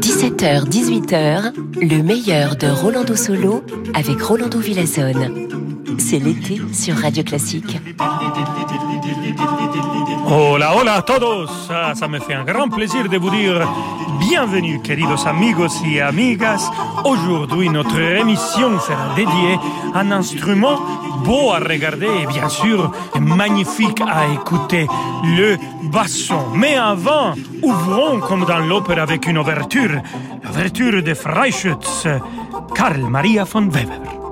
17h, 18h, le meilleur de Rolando Solo avec Rolando Villazone. C'est l'été sur Radio Classique. Hola, hola a todos. Ah, ça me fait un grand plaisir de vous dire bienvenue, queridos amigos y amigas. Aujourd'hui, notre émission sera dédiée à un instrument beau à regarder et bien sûr magnifique à écouter, le basson. Mais avant, ouvrons comme dans l'opéra avec une ouverture, l'ouverture de Freischütz, Karl Maria von Weber.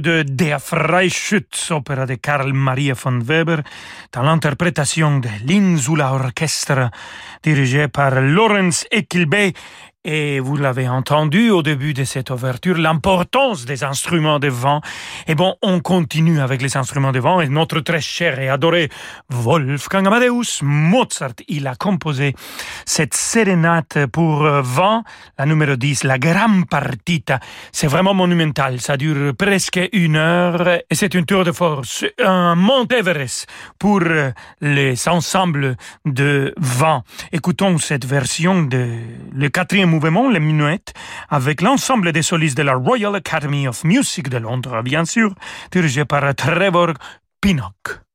De Der Freischütz, opéra de Karl Maria von Weber, dans l'interprétation de l'Insula Orchestra, dirigé par Lorenz Eckilbe et vous l'avez entendu au début de cette ouverture, l'importance des instruments de vent. Et bon, on continue avec les instruments de vent et notre très cher et adoré Wolfgang Amadeus Mozart, il a composé cette sérénate pour vent, la numéro 10, la Gran Partita. C'est vraiment monumental, ça dure presque une heure et c'est une tour de force, un Mont Everest pour les ensembles de vent. Écoutons cette version de le quatrième mouvement, les minuettes, avec l'ensemble des solistes de la Royal Academy of Music de Londres, bien sûr, dirigé par Trevor Pinnock.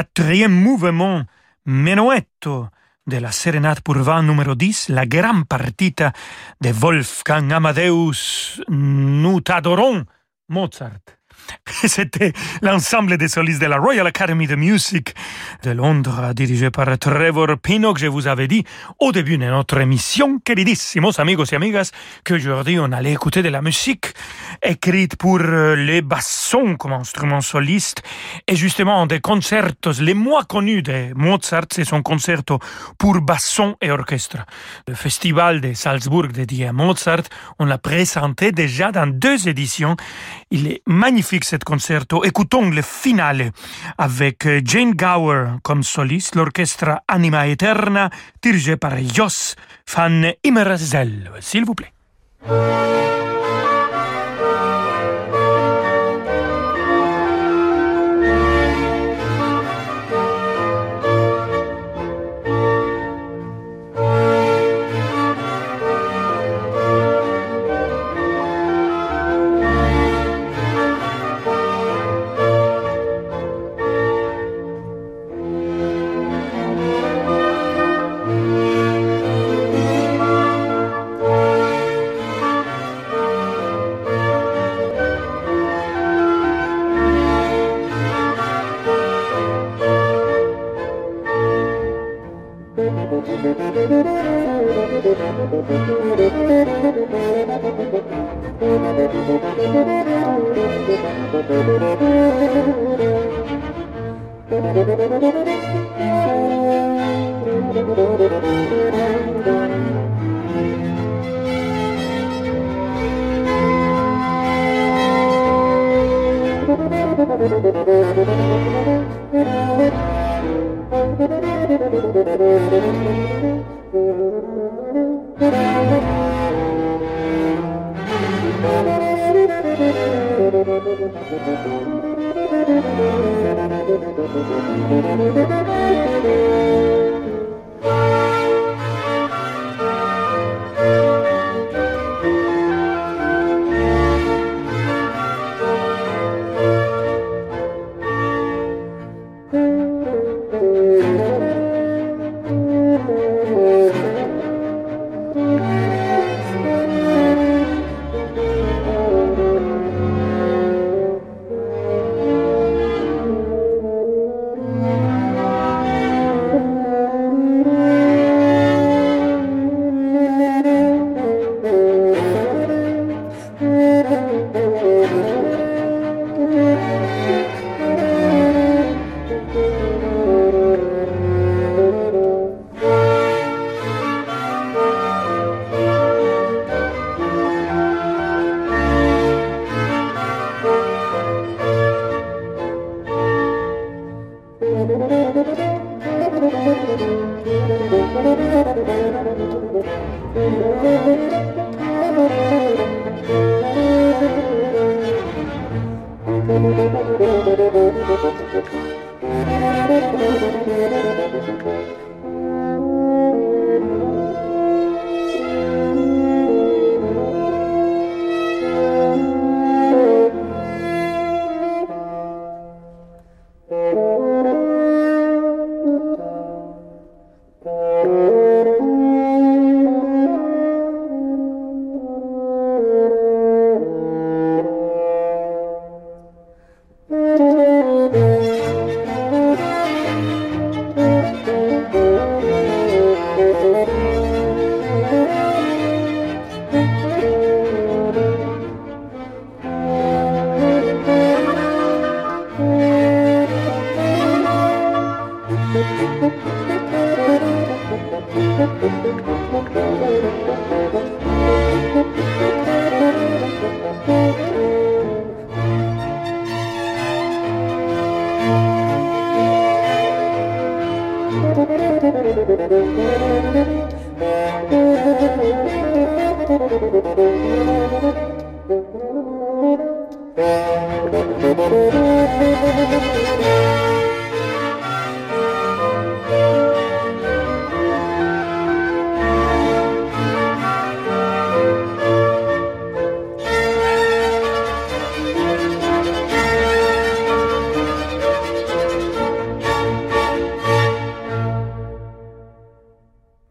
Quatrième mouvement menuetto de la sérénade pour vin numéro 10, la grande partita de Wolfgang Amadeus Nous Mozart. C'était l'ensemble des solistes de la Royal Academy of Music de Londres, dirigé par Trevor Pinnock. Je vous avais dit au début de notre émission, queridissimos amigos et amigas, qu'aujourd'hui on allait écouter de la musique écrite pour euh, les bassons comme instrument soliste. Et justement, des concertos les moins connus de Mozart, c'est son concerto pour basson et orchestre. Le festival de Salzbourg dédié à Mozart, on l'a présenté déjà dans deux éditions. Il est magnifique cet concerto. Écoutons le finale avec euh, Jane Gower comme soliste, l'orchestre Anima Eterna, dirigé par Jos van Immersel. S'il vous plaît.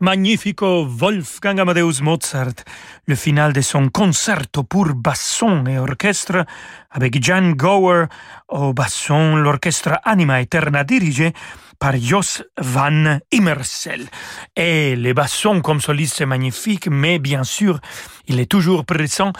Magnifico Wolfgang Amadeus Mozart, le final de son concerto pour basson et orchestre avec Jan Gower au basson, l'orchestre Anima Eterna dirigé par Jos van Immersel. Et le basson comme soliste c'est magnifique, mais bien sûr, il est toujours présent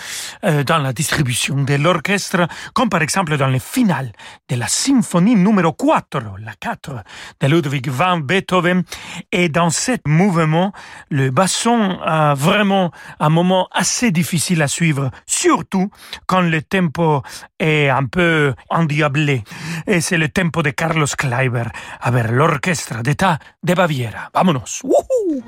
euh, dans la distribution de l'orchestre, comme par exemple dans le final de la symphonie numéro 4, la 4 de Ludwig van Beethoven. Et dans ce mouvement, le basson a vraiment un moment assez difficile à suivre, surtout quand le tempo est un peu endiablé. Et c'est le tempo de Carlos Kleiber avec l'orchestre d'État de Baviera. Vámonos! Woohoo!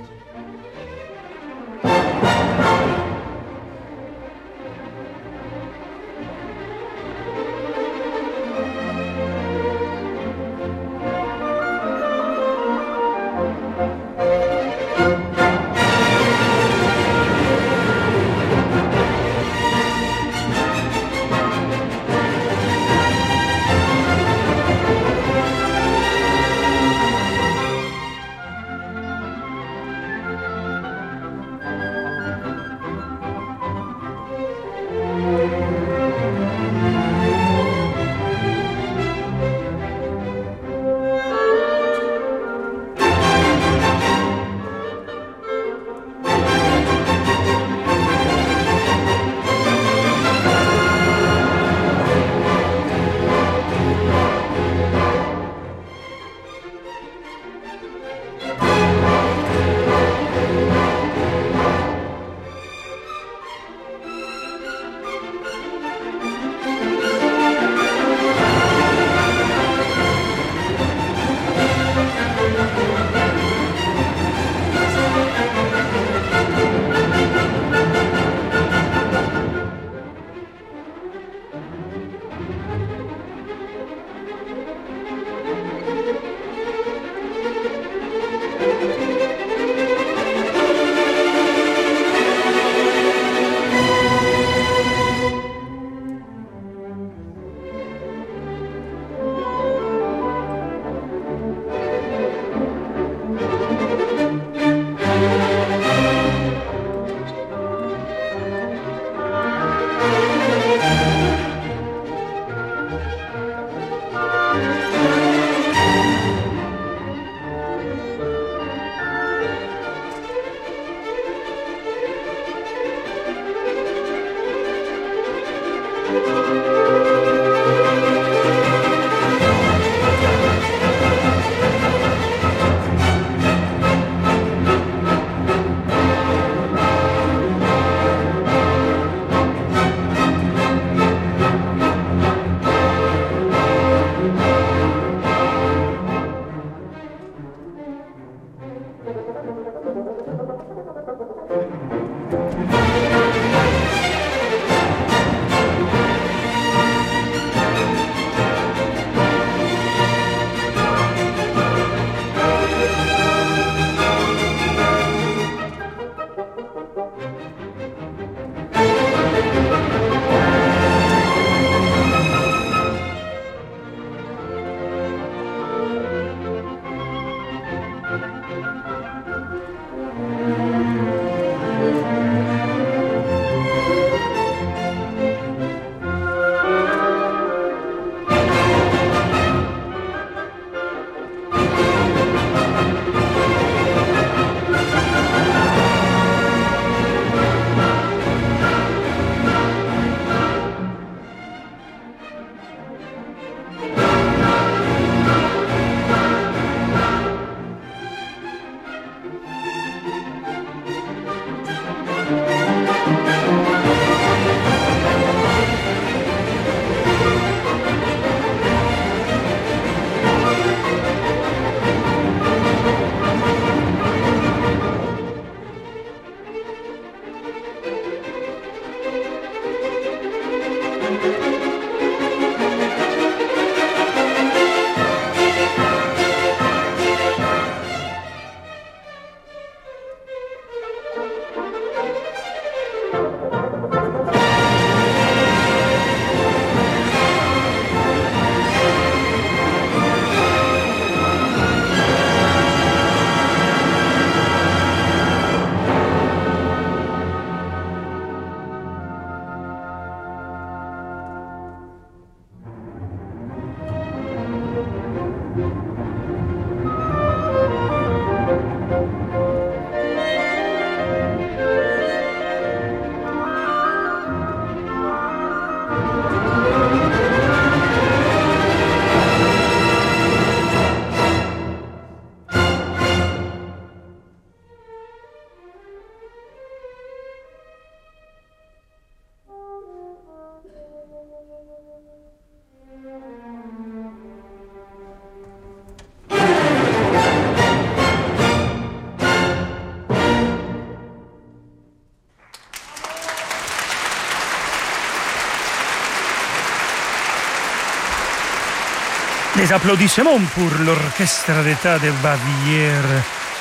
Des applaudissements pour l'orchestre d'État de Bavière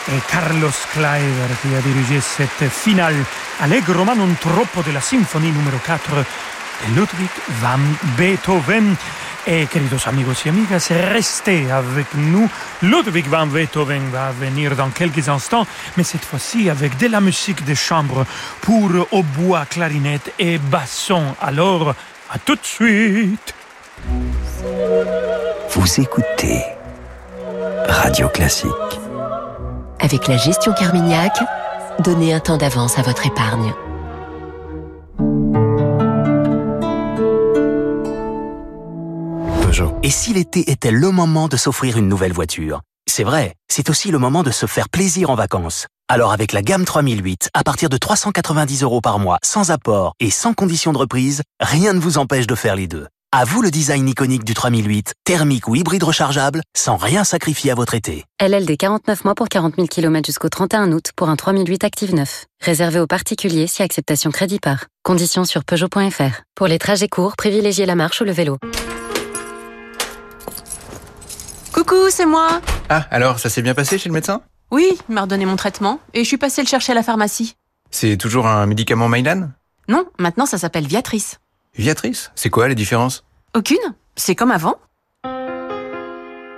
et Carlos Kleiber qui a dirigé cette finale allegro ma non troppo de la symphonie numéro 4 de Ludwig van Beethoven. Et queridos amigos y amigas, restez avec nous. Ludwig van Beethoven va venir dans quelques instants, mais cette fois-ci avec de la musique de chambre pour hautbois, clarinette et basson. Alors, à tout de suite. Vous écoutez Radio Classique. Avec la gestion Carmignac, donnez un temps d'avance à votre épargne. Peugeot. Et si l'été était le moment de s'offrir une nouvelle voiture? C'est vrai, c'est aussi le moment de se faire plaisir en vacances. Alors avec la gamme 3008, à partir de 390 euros par mois, sans apport et sans condition de reprise, rien ne vous empêche de faire les deux. À vous le design iconique du 3008, thermique ou hybride rechargeable, sans rien sacrifier à votre été. LLD 49 mois pour 40 000 km jusqu'au 31 août pour un 3008 Active 9. Réservé aux particuliers si acceptation crédit par. Conditions sur Peugeot.fr. Pour les trajets courts, privilégiez la marche ou le vélo. Coucou, c'est moi Ah, alors ça s'est bien passé chez le médecin? Oui, il m'a redonné mon traitement et je suis passée le chercher à la pharmacie. C'est toujours un médicament Mylan? Non, maintenant ça s'appelle Viatrice. Viatrice C'est quoi les différences? Aucune C'est comme avant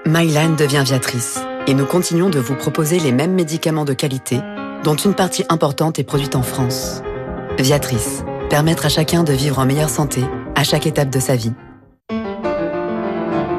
Mylan devient Viatrice et nous continuons de vous proposer les mêmes médicaments de qualité dont une partie importante est produite en France. Viatrice, permettre à chacun de vivre en meilleure santé à chaque étape de sa vie.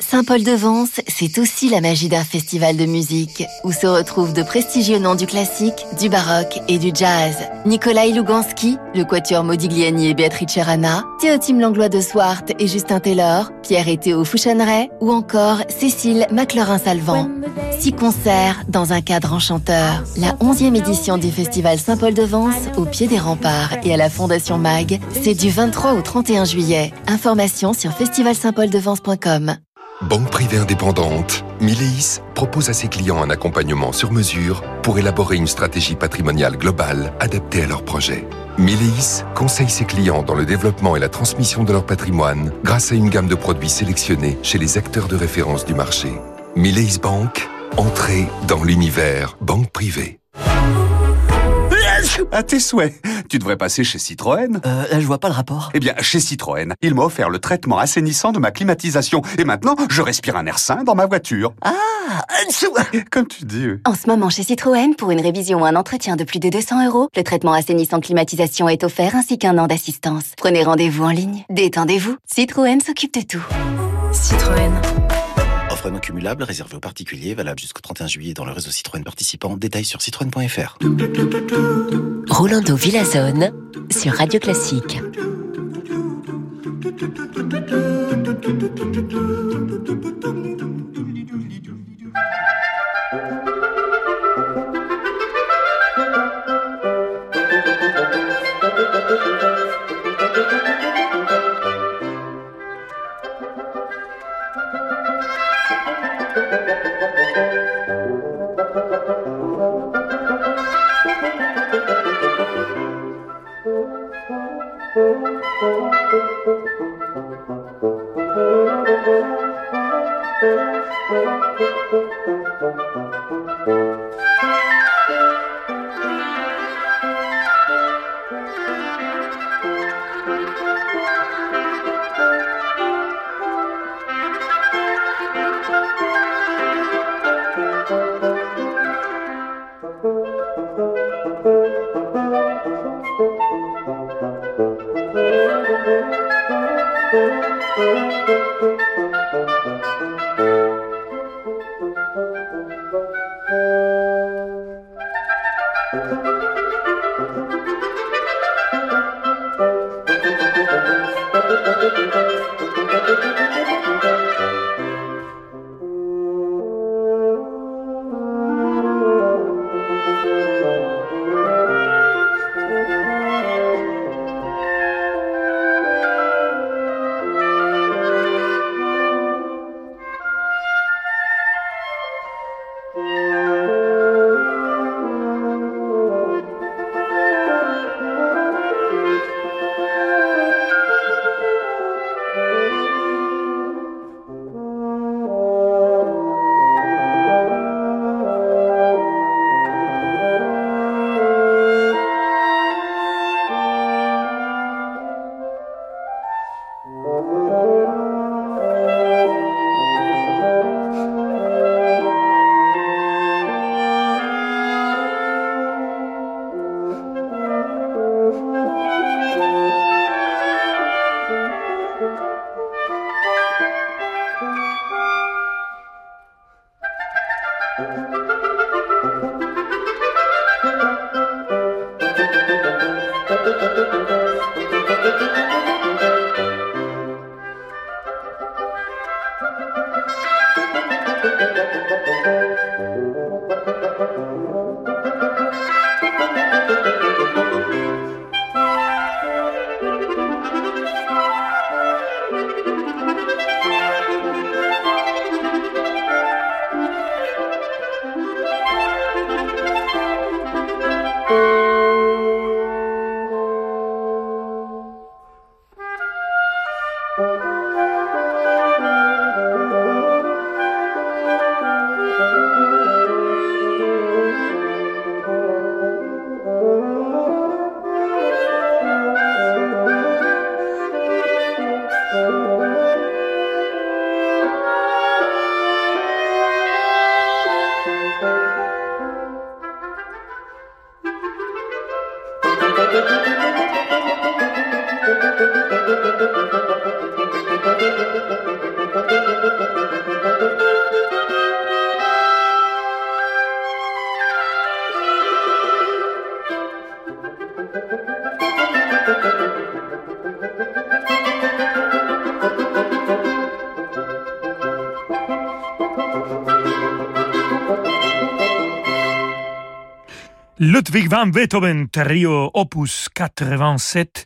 Saint-Paul-de-Vence, c'est aussi la magie d'un festival de musique où se retrouvent de prestigieux noms du classique, du baroque et du jazz. Nikolai Luganski, le quatuor Modigliani et Beatrice Rana, Théotime Langlois de Swart et Justin Taylor, Pierre et Théo Fouchonneret ou encore Cécile McLaurin-Salvant. Six concerts dans un cadre enchanteur. La 11e édition du festival Saint-Paul-de-Vence au pied des remparts et à la Fondation MAG, c'est du 23 au 31 juillet. Informations sur festivalsaintpauldevence.com. Banque privée indépendante, Mileis propose à ses clients un accompagnement sur mesure pour élaborer une stratégie patrimoniale globale adaptée à leurs projets. Mileis conseille ses clients dans le développement et la transmission de leur patrimoine grâce à une gamme de produits sélectionnés chez les acteurs de référence du marché. Mileis Bank, entrée dans l'univers banque privée. À tes souhaits. Tu devrais passer chez Citroën. Euh, là, je vois pas le rapport. Eh bien, chez Citroën, il m'a offert le traitement assainissant de ma climatisation. Et maintenant, je respire un air sain dans ma voiture. Ah Comme tu dis. En ce moment, chez Citroën, pour une révision ou un entretien de plus de 200 euros, le traitement assainissant climatisation est offert ainsi qu'un an d'assistance. Prenez rendez-vous en ligne. Détendez-vous. Citroën s'occupe de tout. Citroën. Offre non cumulable réservée aux particuliers, valable jusqu'au 31 juillet dans le réseau Citroën participant. Détails sur citroën.fr. Rolando Villazone sur Radio Classique. Ludwig van Beethoven, trio opus 87.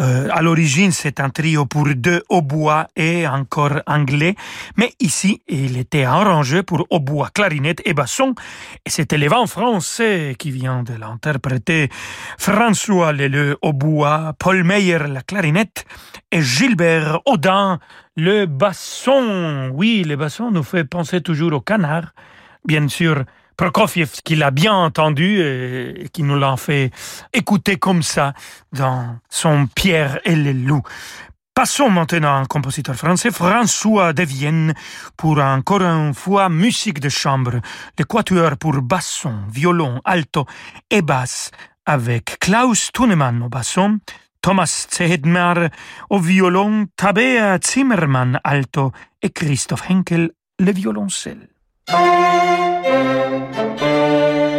Euh, à l'origine, c'est un trio pour deux hautbois et encore anglais, mais ici, il était arrangé pour hautbois, clarinette et basson, et c'était les vents français qui vient de l'interpréter. François Leleu hautbois, Paul Meyer la clarinette et Gilbert Audin le basson. Oui, le basson nous fait penser toujours au canard, bien sûr. Prokofiev qui l'a bien entendu et qui nous l'a fait écouter comme ça dans son Pierre et les loups. Passons maintenant à un compositeur français, François de Vienne, pour encore une fois musique de chambre, le quatuor pour basson, violon, alto et basse, avec Klaus Thunemann au basson, Thomas Zehedmar au violon, Tabea Zimmermann alto et Christophe Henkel le violoncelle. Thank you.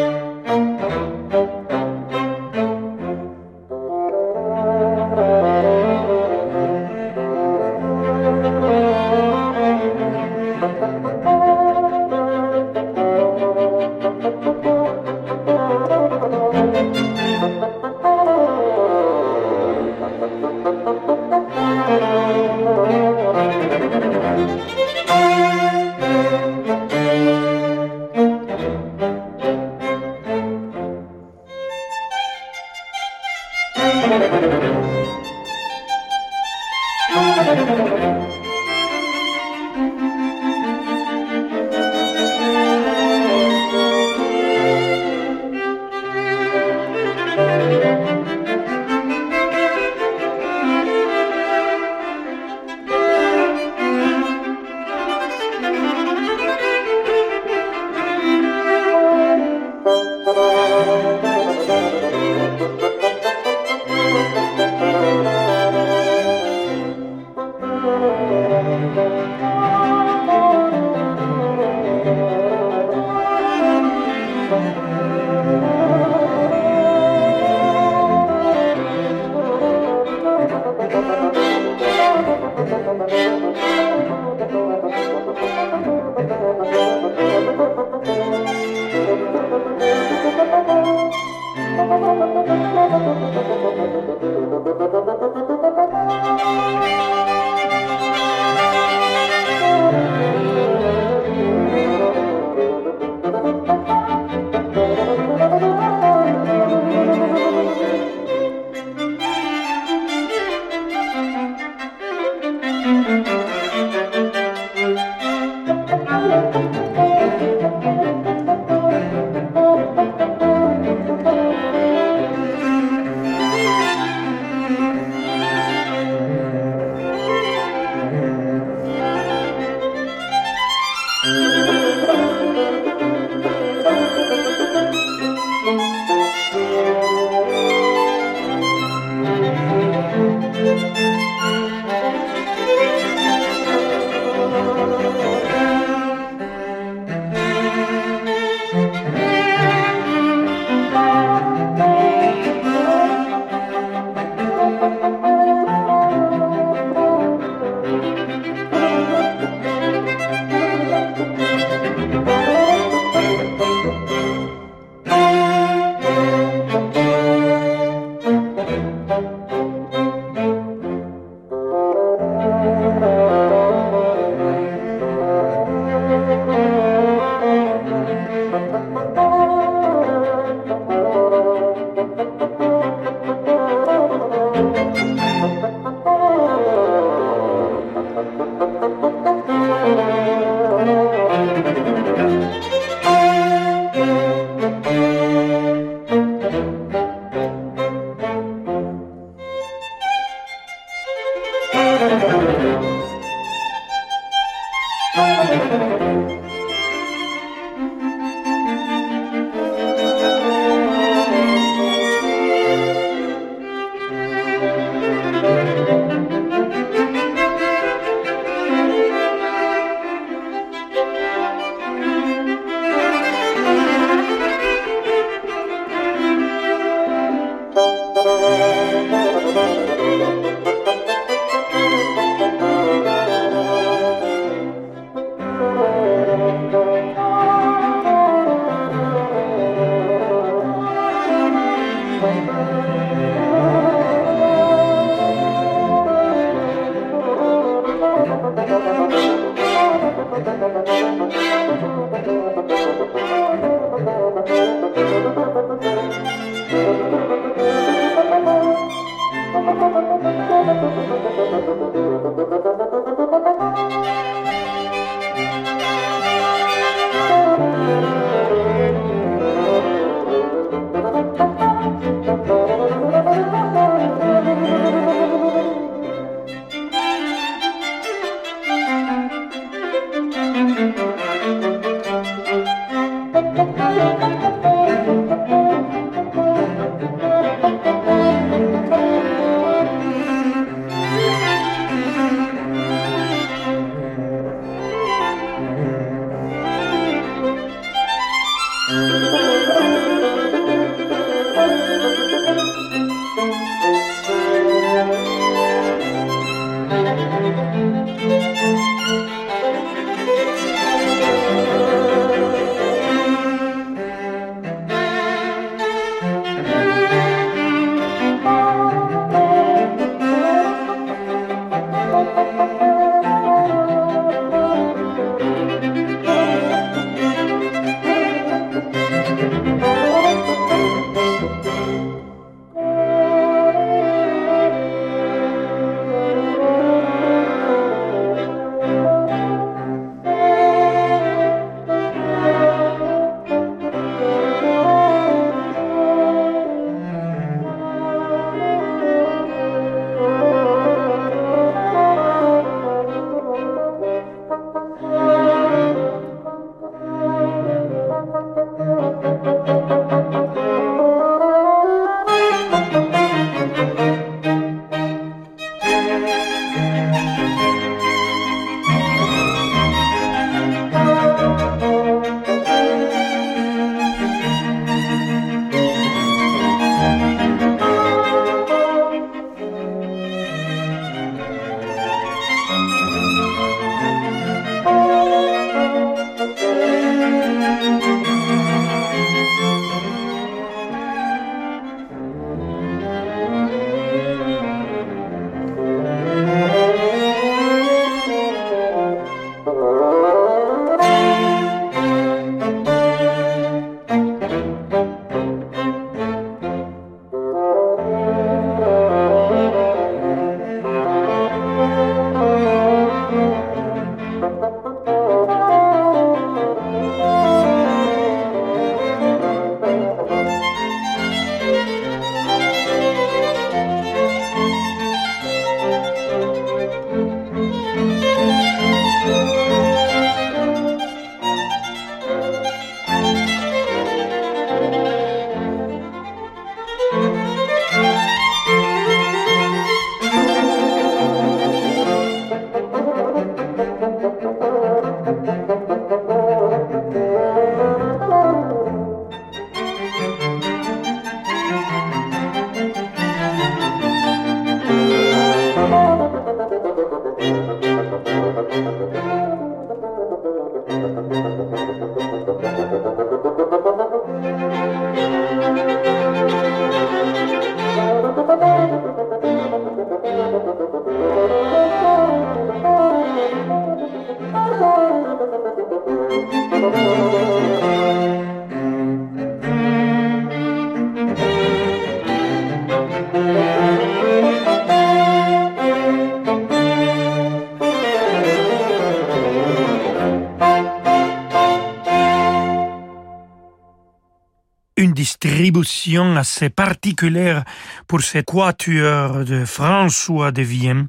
une distribution assez particulière pour ces quatuors de François de Vienne.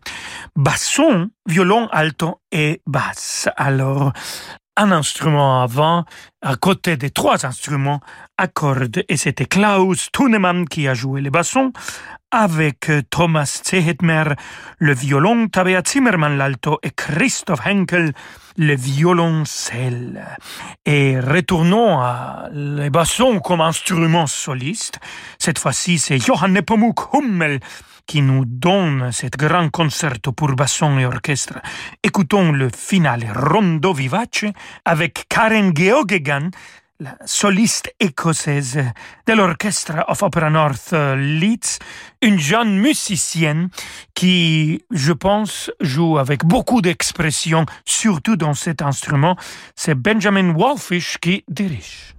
Basson, violon, alto et basse. Alors, un instrument avant, à côté des trois instruments à cordes. Et c'était Klaus Thunemann qui a joué les bassons, avec Thomas Zehetmer le violon, Tabea Zimmermann l'alto et Christoph Henkel le violoncelle. Et retournons à les bassons comme instrument soliste. Cette fois-ci, c'est Johann Nepomuk Hummel qui nous donne cet grand concerto pour basson et orchestre. Écoutons le finale Rondo Vivace avec Karen Geoghegan, la soliste écossaise de l'orchestre of Opera North Leeds, une jeune musicienne qui, je pense, joue avec beaucoup d'expression, surtout dans cet instrument. C'est Benjamin Walfish qui dirige.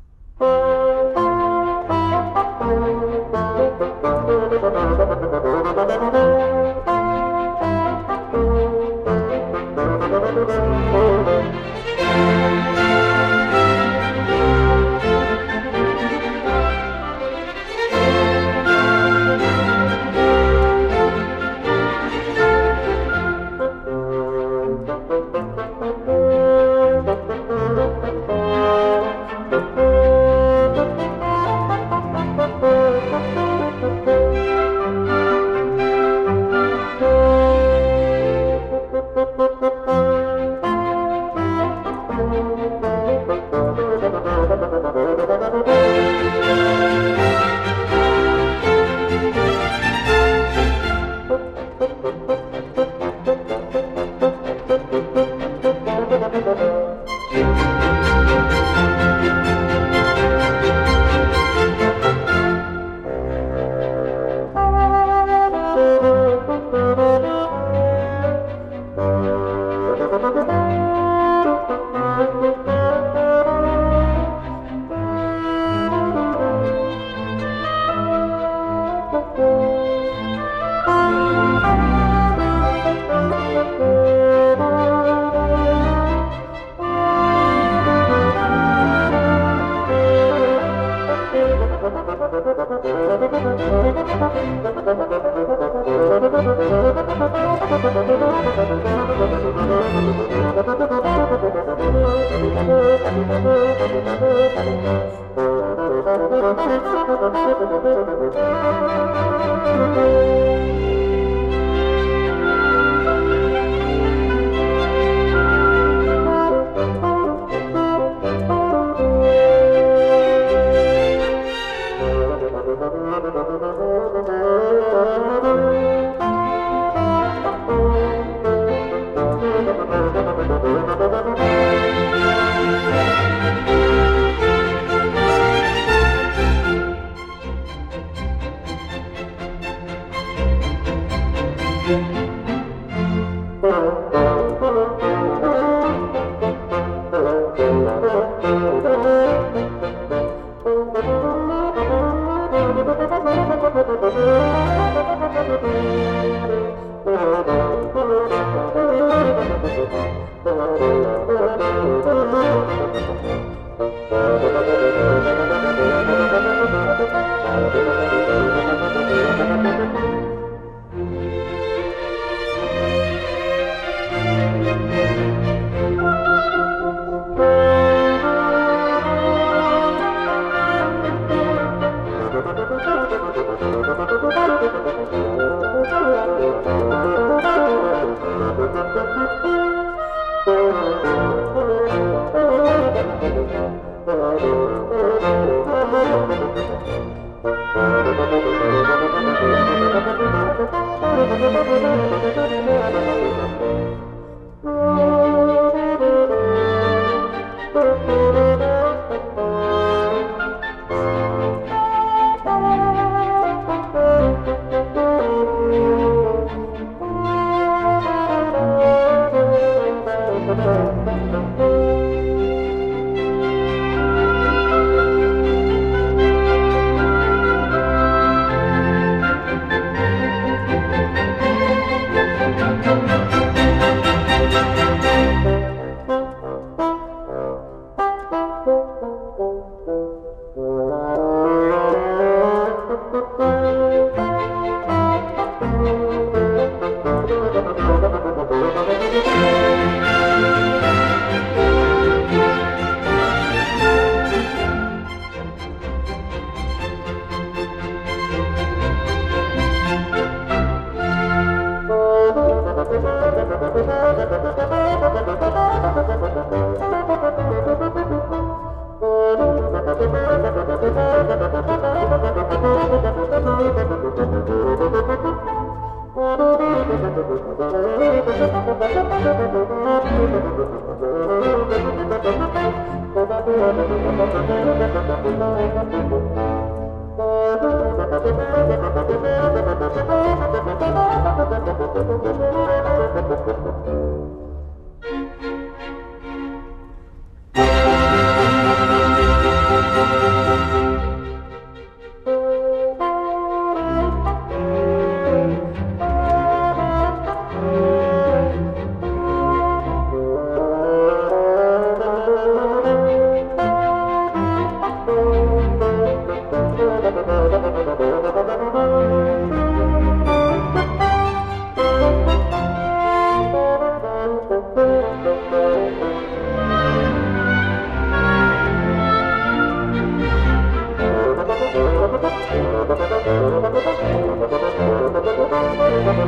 Je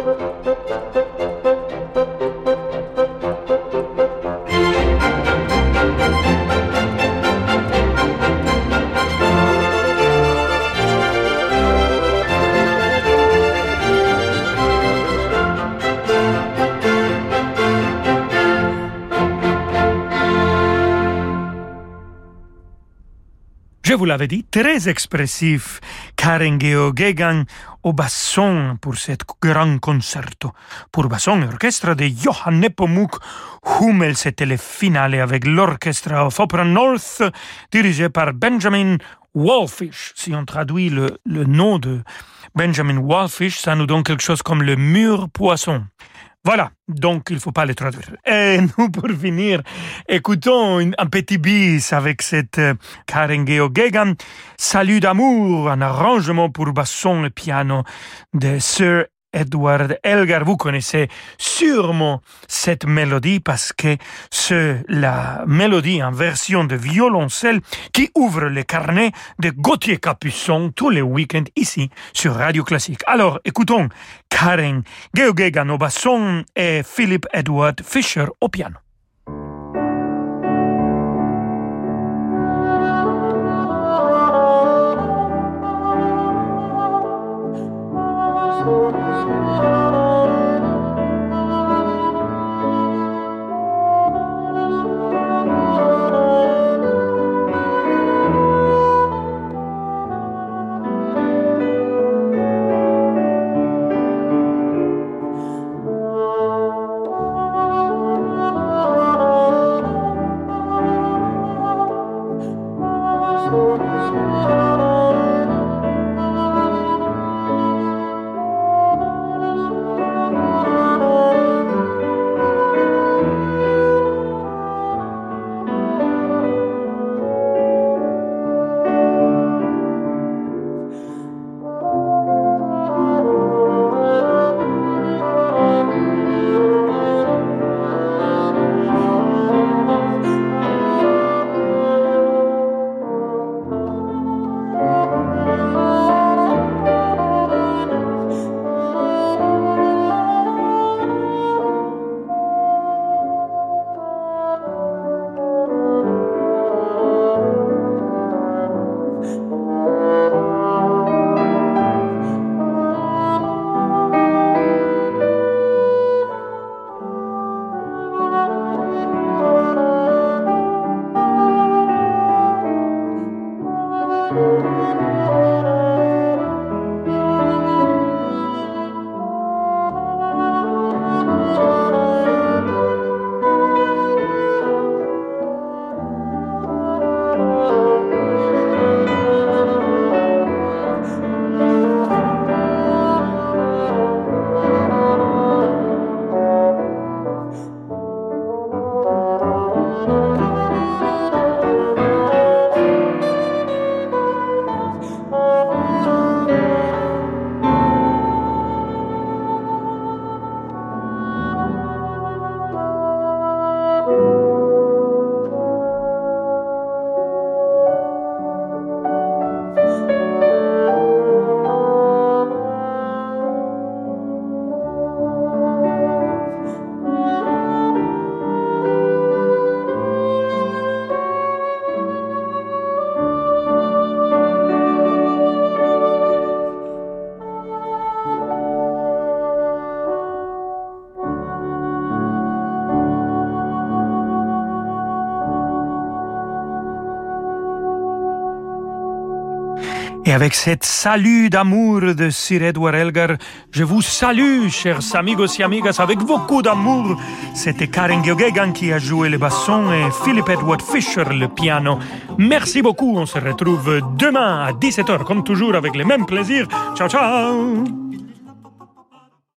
vous l'avais dit, très expressif, Karen Geoghegan au basson pour cet grand concerto. Pour basson et orchestre de Johann Nepomuk Hummel, c'était le finale avec l'orchestre of Opera North, dirigé par Benjamin Wallfish. Si on traduit le, le nom de Benjamin Wallfish, ça nous donne quelque chose comme le mur poisson. Voilà, donc il faut pas les traduire. Et nous, pour finir, écoutons un petit bis avec cette euh, Karen Geoghegan, Salut d'amour, un arrangement pour basson et piano de Sir Edward Elgar. Vous connaissez sûrement cette mélodie parce que c'est la mélodie en version de violoncelle qui ouvre les carnets de Gauthier Capuçon tous les week-ends ici sur Radio Classique. Alors écoutons Karen Geoghegan au basson et Philip Edward Fisher au piano. Avec cette salut d'amour de Sir Edward Elgar, je vous salue, chers amigos et amigas, avec beaucoup d'amour. C'était Karen Geoghegan qui a joué le basson et Philip Edward Fisher le piano. Merci beaucoup, on se retrouve demain à 17h, comme toujours, avec le même plaisir. Ciao, ciao